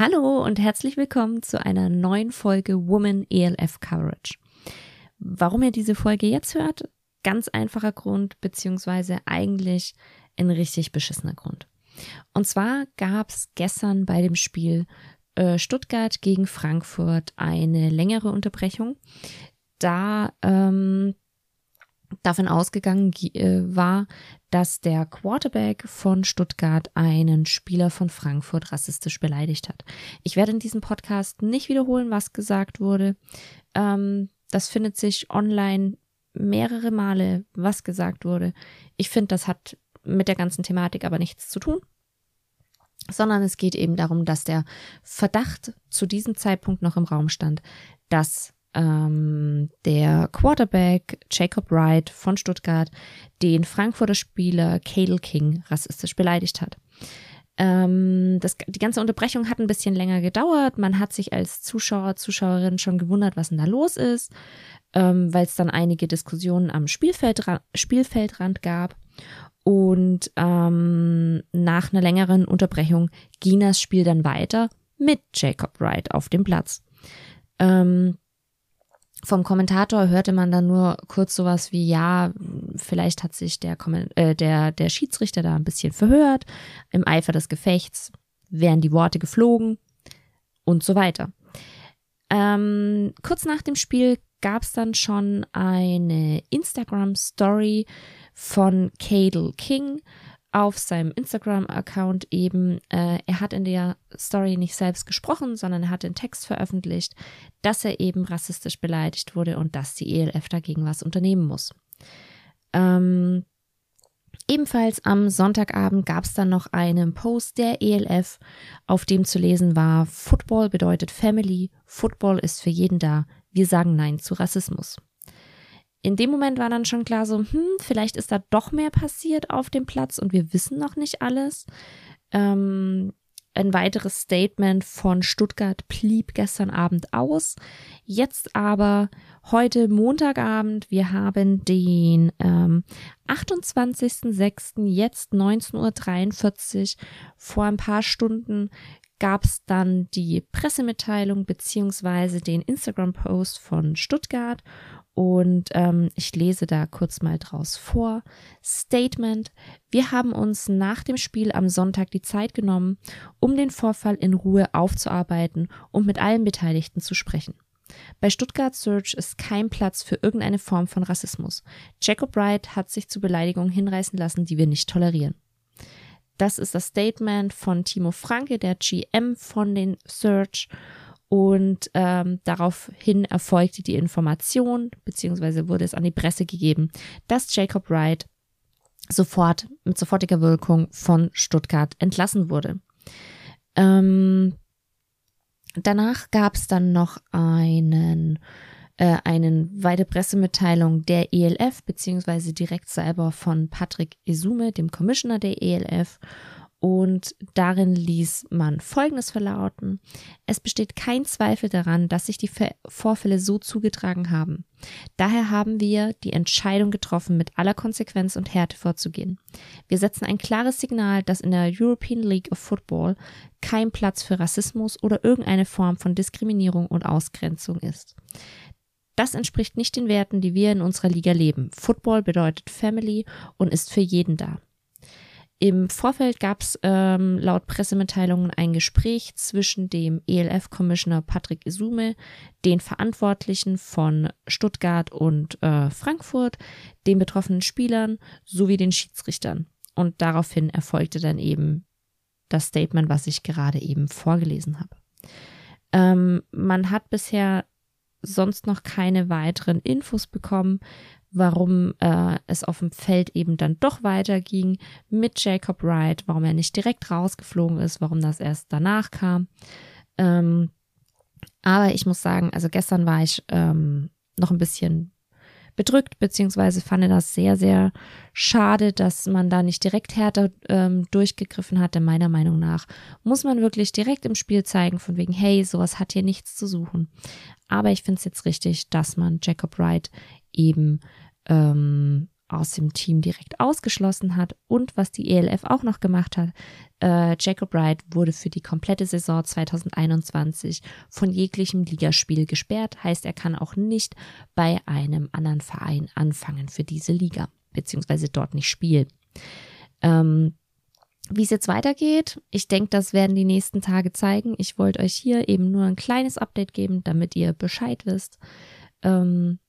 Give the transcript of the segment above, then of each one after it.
Hallo und herzlich willkommen zu einer neuen Folge Woman ELF Coverage. Warum ihr diese Folge jetzt hört? Ganz einfacher Grund, beziehungsweise eigentlich ein richtig beschissener Grund. Und zwar gab es gestern bei dem Spiel äh, Stuttgart gegen Frankfurt eine längere Unterbrechung, da ähm, davon ausgegangen äh, war, dass der Quarterback von Stuttgart einen Spieler von Frankfurt rassistisch beleidigt hat. Ich werde in diesem Podcast nicht wiederholen, was gesagt wurde. Ähm, das findet sich online mehrere Male, was gesagt wurde. Ich finde, das hat mit der ganzen Thematik aber nichts zu tun, sondern es geht eben darum, dass der Verdacht zu diesem Zeitpunkt noch im Raum stand, dass ähm, der Quarterback Jacob Wright von Stuttgart den Frankfurter Spieler Cadel King rassistisch beleidigt hat. Ähm, das, die ganze Unterbrechung hat ein bisschen länger gedauert. Man hat sich als Zuschauer, Zuschauerin schon gewundert, was denn da los ist, ähm, weil es dann einige Diskussionen am Spielfeld, Spielfeldrand gab. Und ähm, nach einer längeren Unterbrechung ging das Spiel dann weiter mit Jacob Wright auf dem Platz. Ähm, vom Kommentator hörte man dann nur kurz sowas wie, ja, vielleicht hat sich der, äh, der, der Schiedsrichter da ein bisschen verhört, im Eifer des Gefechts wären die Worte geflogen und so weiter. Ähm, kurz nach dem Spiel gab es dann schon eine Instagram-Story von Cadel King, auf seinem Instagram-Account eben, äh, er hat in der Story nicht selbst gesprochen, sondern er hat den Text veröffentlicht, dass er eben rassistisch beleidigt wurde und dass die ELF dagegen was unternehmen muss. Ähm, ebenfalls am Sonntagabend gab es dann noch einen Post der ELF, auf dem zu lesen war, Football bedeutet Family, Football ist für jeden da, wir sagen Nein zu Rassismus in dem Moment war dann schon klar so, hm, vielleicht ist da doch mehr passiert auf dem Platz und wir wissen noch nicht alles. Ähm, ein weiteres Statement von Stuttgart blieb gestern Abend aus. Jetzt aber heute Montagabend, wir haben den ähm, 28.06. jetzt 19.43 Uhr. Vor ein paar Stunden gab es dann die Pressemitteilung beziehungsweise den Instagram-Post von Stuttgart und ähm, ich lese da kurz mal draus vor. Statement. Wir haben uns nach dem Spiel am Sonntag die Zeit genommen, um den Vorfall in Ruhe aufzuarbeiten und mit allen Beteiligten zu sprechen. Bei Stuttgart Search ist kein Platz für irgendeine Form von Rassismus. Jacob Wright hat sich zu Beleidigungen hinreißen lassen, die wir nicht tolerieren. Das ist das Statement von Timo Franke, der GM von den Search. Und ähm, daraufhin erfolgte die Information, beziehungsweise wurde es an die Presse gegeben, dass Jacob Wright sofort mit sofortiger Wirkung von Stuttgart entlassen wurde. Ähm, danach gab es dann noch einen äh, einen weite Pressemitteilung der ELF beziehungsweise direkt selber von Patrick Esume, dem Commissioner der ELF und darin ließ man Folgendes verlauten. Es besteht kein Zweifel daran, dass sich die Vorfälle so zugetragen haben. Daher haben wir die Entscheidung getroffen, mit aller Konsequenz und Härte vorzugehen. Wir setzen ein klares Signal, dass in der European League of Football kein Platz für Rassismus oder irgendeine Form von Diskriminierung und Ausgrenzung ist. Das entspricht nicht den Werten, die wir in unserer Liga leben. Football bedeutet Family und ist für jeden da. Im Vorfeld gab es ähm, laut Pressemitteilungen ein Gespräch zwischen dem ELF-Commissioner Patrick Isume, den Verantwortlichen von Stuttgart und äh, Frankfurt, den betroffenen Spielern sowie den Schiedsrichtern. Und daraufhin erfolgte dann eben das Statement, was ich gerade eben vorgelesen habe. Ähm, man hat bisher sonst noch keine weiteren Infos bekommen, warum äh, es auf dem Feld eben dann doch weiterging mit Jacob Wright, warum er nicht direkt rausgeflogen ist, warum das erst danach kam. Ähm, aber ich muss sagen, also gestern war ich ähm, noch ein bisschen bedrückt, beziehungsweise fand das sehr, sehr schade, dass man da nicht direkt härter ähm, durchgegriffen hat. Denn meiner Meinung nach muss man wirklich direkt im Spiel zeigen, von wegen, hey, sowas hat hier nichts zu suchen. Aber ich finde es jetzt richtig, dass man Jacob Wright eben ähm, aus dem Team direkt ausgeschlossen hat und was die ELF auch noch gemacht hat, äh, Jacob Wright wurde für die komplette Saison 2021 von jeglichem Ligaspiel gesperrt, heißt er kann auch nicht bei einem anderen Verein anfangen für diese Liga, beziehungsweise dort nicht spielen. Ähm, wie es jetzt weitergeht, ich denke, das werden die nächsten Tage zeigen. Ich wollte euch hier eben nur ein kleines Update geben, damit ihr Bescheid wisst. Ähm,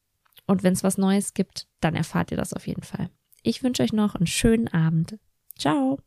und wenn es was Neues gibt, dann erfahrt ihr das auf jeden Fall. Ich wünsche euch noch einen schönen Abend. Ciao.